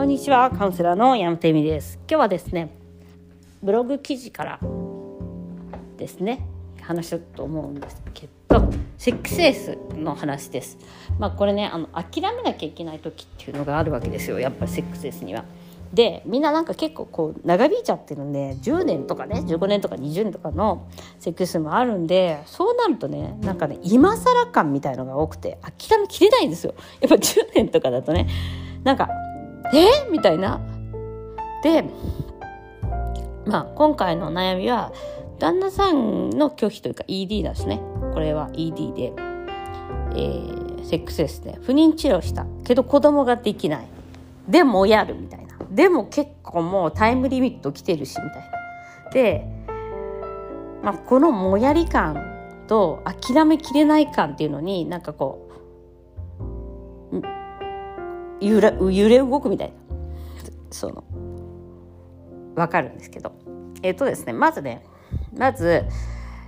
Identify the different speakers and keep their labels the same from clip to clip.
Speaker 1: こんにちはカウンセラーの山手美です。今日はですねブログ記事からですね話しようと思うんですけどセックスエースの話です。まあこれねあの諦めなきゃいけない時っていうのがあるわけですよ。やっぱりセックスエースには。でみんななんか結構こう長引いちゃってるんで10年とかね15年とか20年とかのセックスもあるんでそうなるとねなんかね今更感みたいのが多くて諦めきれないんですよ。やっぱ10年とかだとね。なんか「え？みたいな。でまあ今回の悩みは旦那さんの拒否というか ED ですねこれは ED で、えー、セックスレスで不妊治療したけど子供ができないでもやるみたいな。でも結構もうタイムリミット来てるしみたいな。で、まあ、このもやり感と諦めきれない感っていうのになんかこう揺れ揺れ動くみたいな。そのわかるんですけど。えっ、とですねまずねまず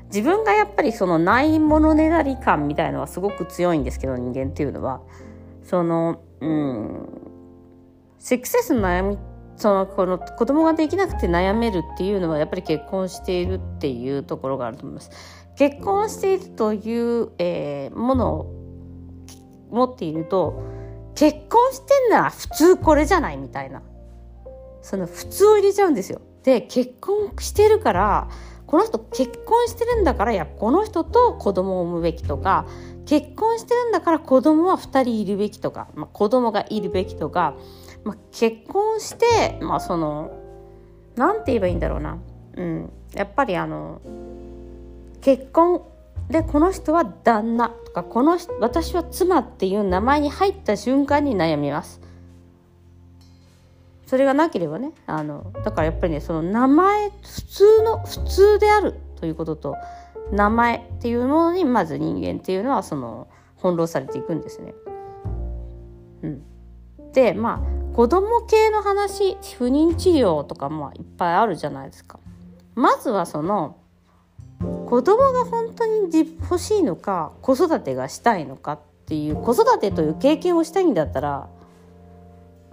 Speaker 1: 自分がやっぱりそのないものねだり感みたいのはすごく強いんですけど人間っていうのは。そのうんセックスレスの悩みそのこの子供ができなくて悩めるっていうのはやっぱり結婚しているっていうところがあると思います。結婚しているという、えー、ものを持っていると結婚してんなら普通これじゃないみたいな。その普通を入れちゃうんですよ。で結婚してるからこの人結婚してるんだからいやこの人と子供を産むべきとか結婚してるんだから子供は2人いるべきとか、まあ、子供がいるべきとかまあ、結婚して、まあ、その何て言えばいいんだろうな、うん、やっぱりあの結婚でこの人は旦那とかこの私は妻っていう名前に入った瞬間に悩みます。それがなければねあのだからやっぱりねその名前普通の普通であるということと名前っていうものにまず人間っていうのはその翻弄されていくんですね。うん、でまあ子供系の話不妊治療とかもいっぱいあるじゃないですか。まずはその子供が本当に欲しいのか子育てがしたいのかっていう子育てという経験をしたいんだったら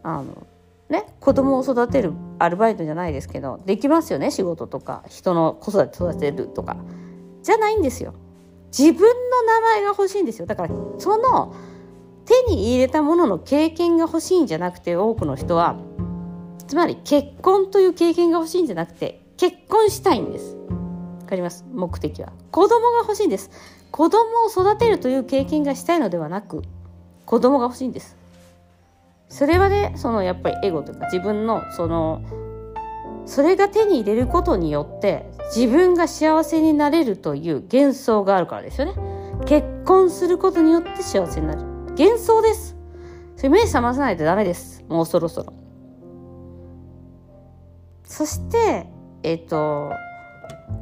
Speaker 1: あのね子供を育てるアルバイトじゃないですけどできますよね仕事とか人の子育て育てるとか。じゃないんですよ。自分の名前が欲しいんですよ。だからその手に入れたものの経験が欲しいんじゃなくて多くの人はつまり結婚という経験が欲しいんじゃなくて結婚したいんです。かります目的は子供が欲しいんです子供を育てるという経験がしたいのではなく子供が欲しいんですそれはねそのやっぱりエゴというか自分のそのそれが手に入れることによって自分が幸せになれるという幻想があるからですよね結婚することによって幸せになる幻想です。それ目覚まさないとダメです。もうそろそろ。そして、えっ、と、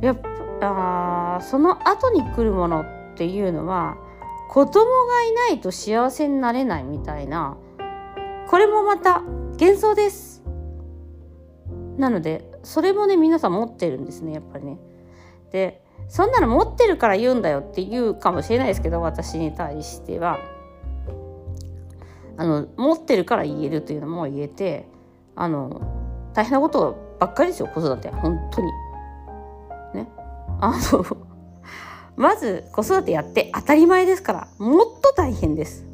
Speaker 1: やっ、あその後に来るものっていうのは、子供がいないと幸せになれないみたいな、これもまた幻想です。なので、それもね、皆さん持ってるんですね、やっぱりね。で、そんなの持ってるから言うんだよって言うかもしれないですけど、私に対しては。あの持ってるから言えるというのも言えてあの大変なことばっかりですよ子育て本当に。あの まず子育てやって当たり前ですからもっと大変です。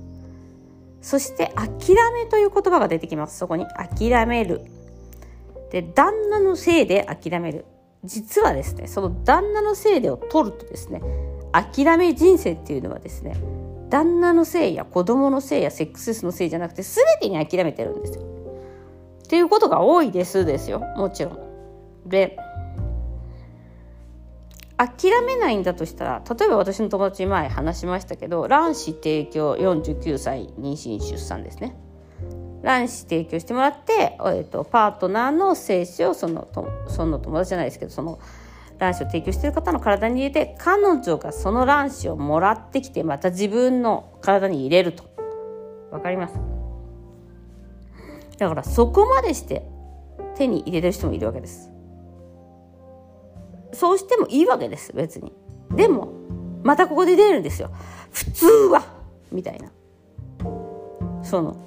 Speaker 1: そして諦めという言葉が出てきます。そこに諦める。で旦那のせいで諦める。実はですねその旦那のせいでを取るとですね諦め人生っていうのはですね旦那のせいや子供のせいやセックスレスのせいじゃなくて全てに諦めてるんですよ。っていうことが多いですですよもちろん。で諦めないんだとしたら例えば私の友達前話しましたけど卵子提供49歳妊娠出産ですね。卵子提供してもらって、えーと、パートナーの精子をそのとその友達じゃないですけどその卵子を提供している方の体に入れて彼女がその卵子をもらってきてまた自分の体に入れると。わかります？だからそこまでして手に入れてる人もいるわけです。そうしてもいいわけです別に。でもまたここで出るんですよ。普通はみたいな。その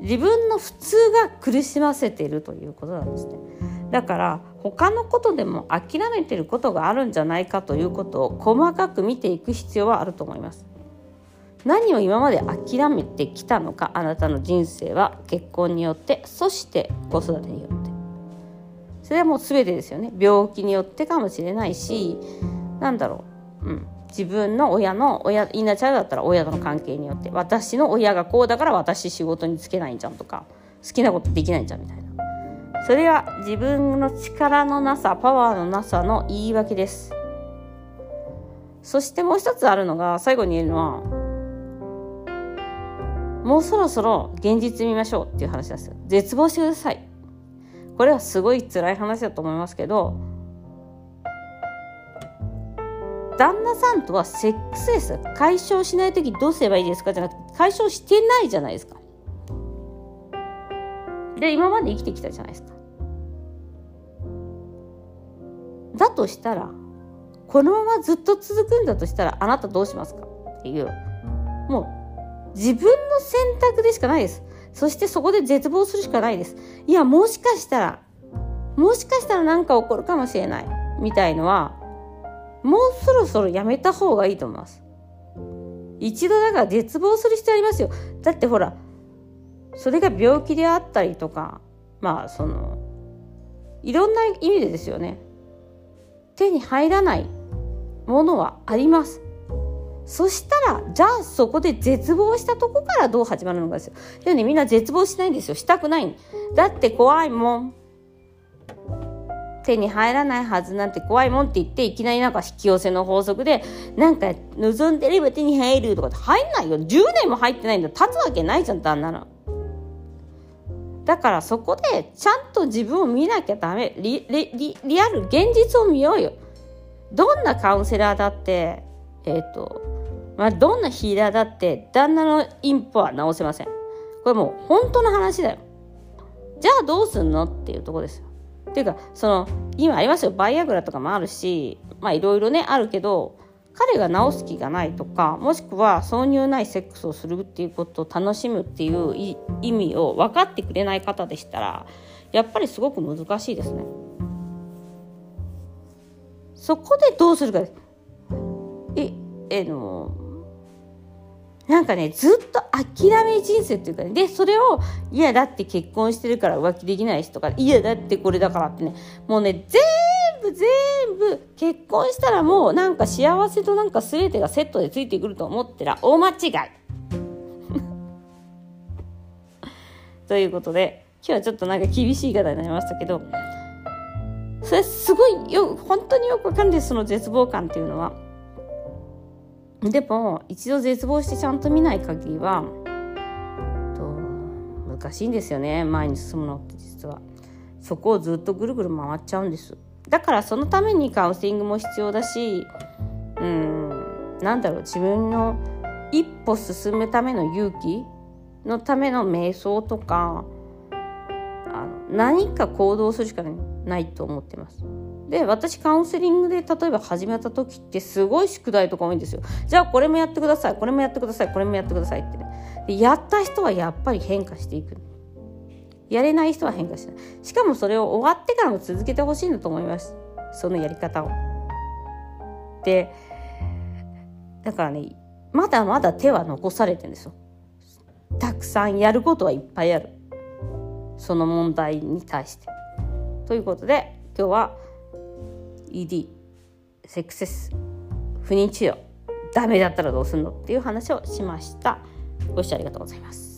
Speaker 1: 自分の普通が苦しませているということなんですね。だから他のことでも諦めてることがあるんじゃないかということを細かく見ていく必要はあると思います。何を今まで諦めてきたのかあなたの人生は結婚によってそして子育てによって。それはもう全てですよね。病気によってかもしれないしなんだろう、うん、自分の親の親インナーチャイルドだったら親との関係によって。私の親がこうだから私仕事に就けないんじゃんとか。好きなことできないんじゃんみたいな。それは自分の力のなさパワーのなさの言い訳です。そしてもう一つあるのが最後に言えるのはもうそろそろ現実見ましょうっていう話なんですよ。絶望してください。これはすごい辛い話だと思いますけど旦那さんとはセックスレス解消しない時どうすればいいですか？じゃなくて解消してないじゃないですか。で今まで生きてきたじゃないですか。だとしたらこのままずっと続くんだとしたらあなたどうしますか？っていうもう自分の選択でしかないです。そしてそこで絶望するしかないです。いやもしかしたらもしかしたら何か起こるかもしれないみたいのはもうそろそろやめた方がいいと思います。一度だから絶望する必要ありますよ。だってほら、それが病気であったりとか、まあその、いろんな意味でですよね。手に入らないものはあります。そしたら、じゃあそこで絶望したとこからどう始まるのかですよ。でね、みんな絶望しないんですよ。したくない。だって怖いもん。手に入らないはずなんて怖いもんって言っていきなりなんか引き寄せの法則でなんか望んでれば手に入るとかって入んないよ10年も入ってないんだ立つわけないじゃん旦那のだからそこでちゃんと自分を見なきゃダメリリリアル現実を見ようよどんなカウンセラーだってえっ、ー、とまあどんなヒーラーだって旦那のインポは直せませんこれもう本当の話だよじゃあどうすんのっていうとこですよっていうかその今ありますよバイアグラとかもあるしまあいろいろねあるけど彼が治す気がないとかもしくは挿入ないセックスをするっていうことを楽しむっていう意味を分かってくれない方でしたらやっぱりすごく難しいですね。そこでどうするかです。え、えの、なんかねずっと諦め人生っていうかねでそれをいやだって結婚してるから浮気できないしとかいやだってこれだからってねもうね全部全部結婚したらもうなんか幸せとなんか全てがセットでついてくると思ってら大間違い ということで今日はちょっとなんか厳しい言い方になりましたけどそれすごいよ本当によくわかるんですその絶望感っていうのは。でも一度絶望してちゃんと見ない限りはと難しいんですよね。前に進むのって実は。そこをずっとぐるぐる回っちゃうんです。だからそのためにカウンセリングも必要だしうんなんだろう。自分の一歩進むための勇気のための瞑想とかあの何か行動するしかないと思ってます。で私カウンセリングで例えば始めた時ってすごい宿題とか多いんですよ。じゃあこれもやってください。これもやってください。これもやってくださいって。ねでやった人はやっぱり変化していく。やれない人は変化しない。しかもそれを終わってからも続けてほしいんだと思います。そのやり方を。でだからねまだまだ手は残されてるんですよ。たくさんやることはいっぱいある。その問題に対して。ということで今日は ED セックセス不妊治療ダメだったらどうすんのっていう話をしました。ご視聴ありがとうございます。